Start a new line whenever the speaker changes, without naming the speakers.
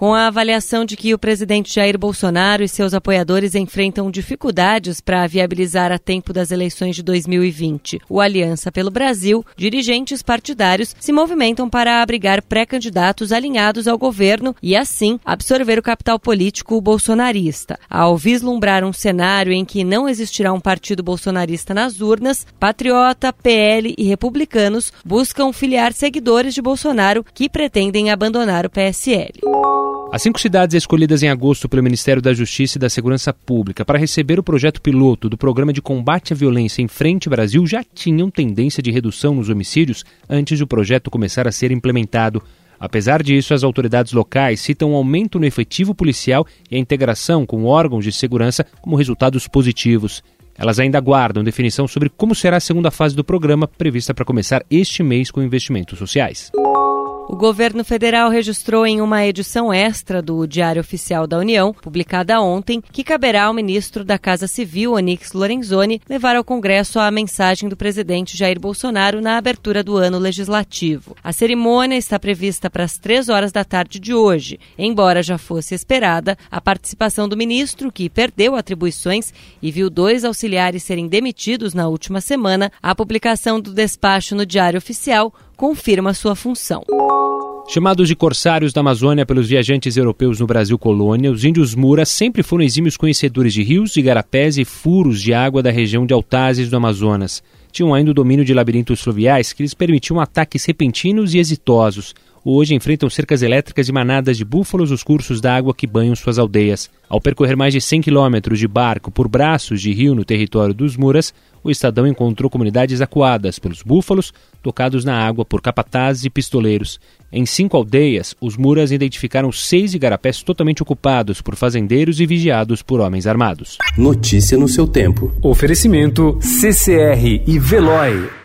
Com a avaliação de que o presidente Jair Bolsonaro e seus apoiadores enfrentam dificuldades para viabilizar a tempo das eleições de 2020 o Aliança pelo Brasil, dirigentes partidários se movimentam para abrigar pré-candidatos alinhados ao governo e, assim, absorver o capital político bolsonarista. Ao vislumbrar um cenário em que não existirá um partido bolsonarista nas urnas, Patriota, PL e republicanos buscam filiar seguidores de Bolsonaro que pretendem abandonar o PSL.
As cinco cidades escolhidas em agosto pelo Ministério da Justiça e da Segurança Pública para receber o projeto piloto do Programa de Combate à Violência em Frente Brasil já tinham tendência de redução nos homicídios antes do projeto começar a ser implementado. Apesar disso, as autoridades locais citam um aumento no efetivo policial e a integração com órgãos de segurança como resultados positivos. Elas ainda aguardam definição sobre como será a segunda fase do programa, prevista para começar este mês com investimentos sociais.
O governo federal registrou em uma edição extra do Diário Oficial da União, publicada ontem, que caberá ao ministro da Casa Civil, Onix Lorenzoni, levar ao Congresso a mensagem do presidente Jair Bolsonaro na abertura do ano legislativo. A cerimônia está prevista para as três horas da tarde de hoje, embora já fosse esperada a participação do ministro, que perdeu atribuições e viu dois auxiliares serem demitidos na última semana. A publicação do despacho no Diário Oficial confirma sua função.
Chamados de corsários da Amazônia pelos viajantes europeus no Brasil colônia, os índios Muras sempre foram exímios conhecedores de rios, igarapés e furos de água da região de Altazes do Amazonas. Tinham ainda o domínio de labirintos fluviais que lhes permitiam ataques repentinos e exitosos. Hoje enfrentam cercas elétricas e manadas de búfalos nos cursos d'água que banham suas aldeias. Ao percorrer mais de 100 quilômetros de barco por braços de rio no território dos Muras, o Estadão encontrou comunidades acuadas pelos búfalos, tocados na água por capatazes e pistoleiros. Em cinco aldeias, os Muras identificaram seis igarapés totalmente ocupados por fazendeiros e vigiados por homens armados.
Notícia no seu tempo.
Oferecimento CCR e Veloy.